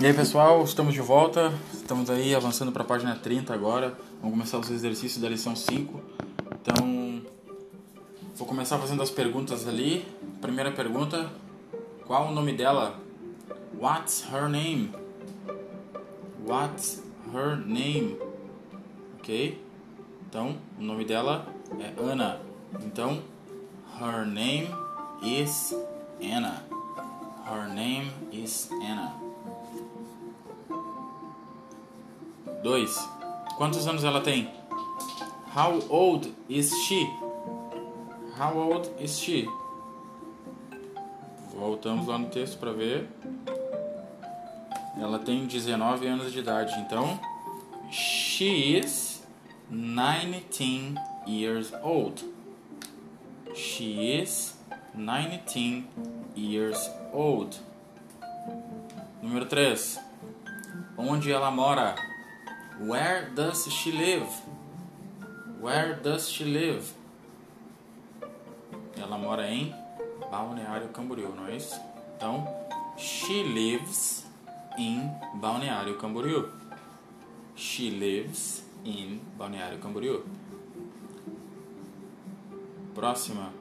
E aí pessoal, estamos de volta, estamos aí avançando para a página 30 agora, vamos começar os exercícios da lição 5. Então, vou começar fazendo as perguntas ali. Primeira pergunta, qual o nome dela? What's her name? What's her name? Ok? Então, o nome dela é Ana. Então, her name is Anna. Her name is Anna. 2. Quantos anos ela tem? How old is she? How old is she? Voltamos lá no texto para ver. Ela tem 19 anos de idade, então she is 19 years old. She is 19 years old. Número 3. Onde ela mora? Where does she live? Where does she live? Ela mora em Balneário Camboriú, não é isso? Então, she lives in Balneário Camboriú. She lives in Balneário Camboriú. Próxima.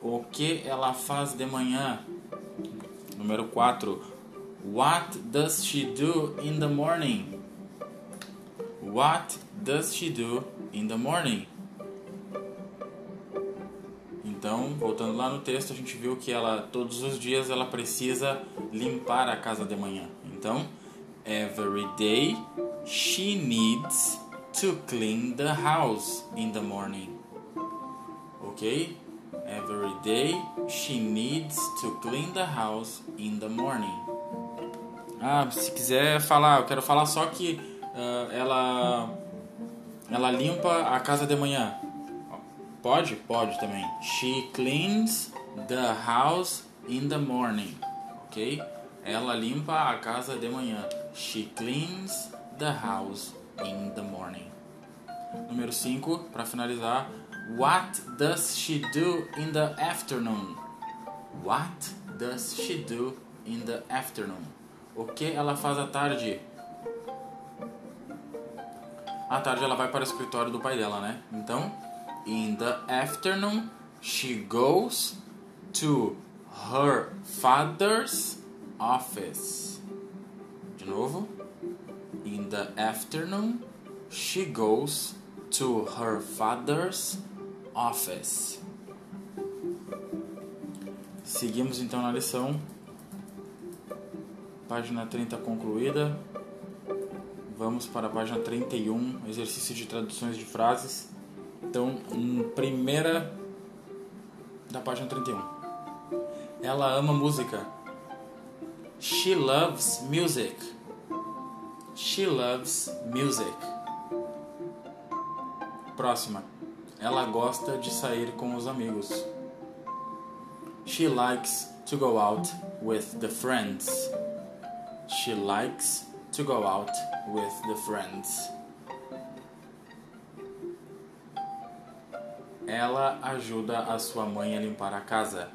O que ela faz de manhã? Número 4. What does she do in the morning? What does she do in the morning? Então, voltando lá no texto, a gente viu que ela todos os dias ela precisa limpar a casa de manhã. Então, every day she needs to clean the house in the morning. OK? Every day she needs to clean the house in the morning. Ah, se quiser falar, eu quero falar só que uh, ela ela limpa a casa de manhã. Pode? Pode também. She cleans the house in the morning. Ok? Ela limpa a casa de manhã. She cleans the house in the morning. Número 5, para finalizar. What does she do in the afternoon? What does she do in the afternoon? O que ela faz à tarde? À tarde ela vai para o escritório do pai dela, né? Então, in the afternoon she goes to her father's office. De novo. In the afternoon she goes to her father's office. Seguimos então na lição Página 30 concluída. Vamos para a página 31, exercício de traduções de frases. Então, primeira da página 31. Ela ama música. She loves music. She loves music. Próxima. Ela gosta de sair com os amigos. She likes to go out with the friends. She likes to go out with the friends. Ela ajuda a sua mãe a limpar a casa.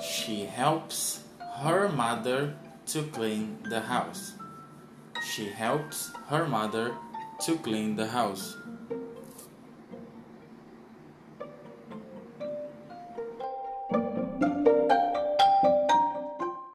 She helps her mother to clean the house. She helps her mother to clean the house.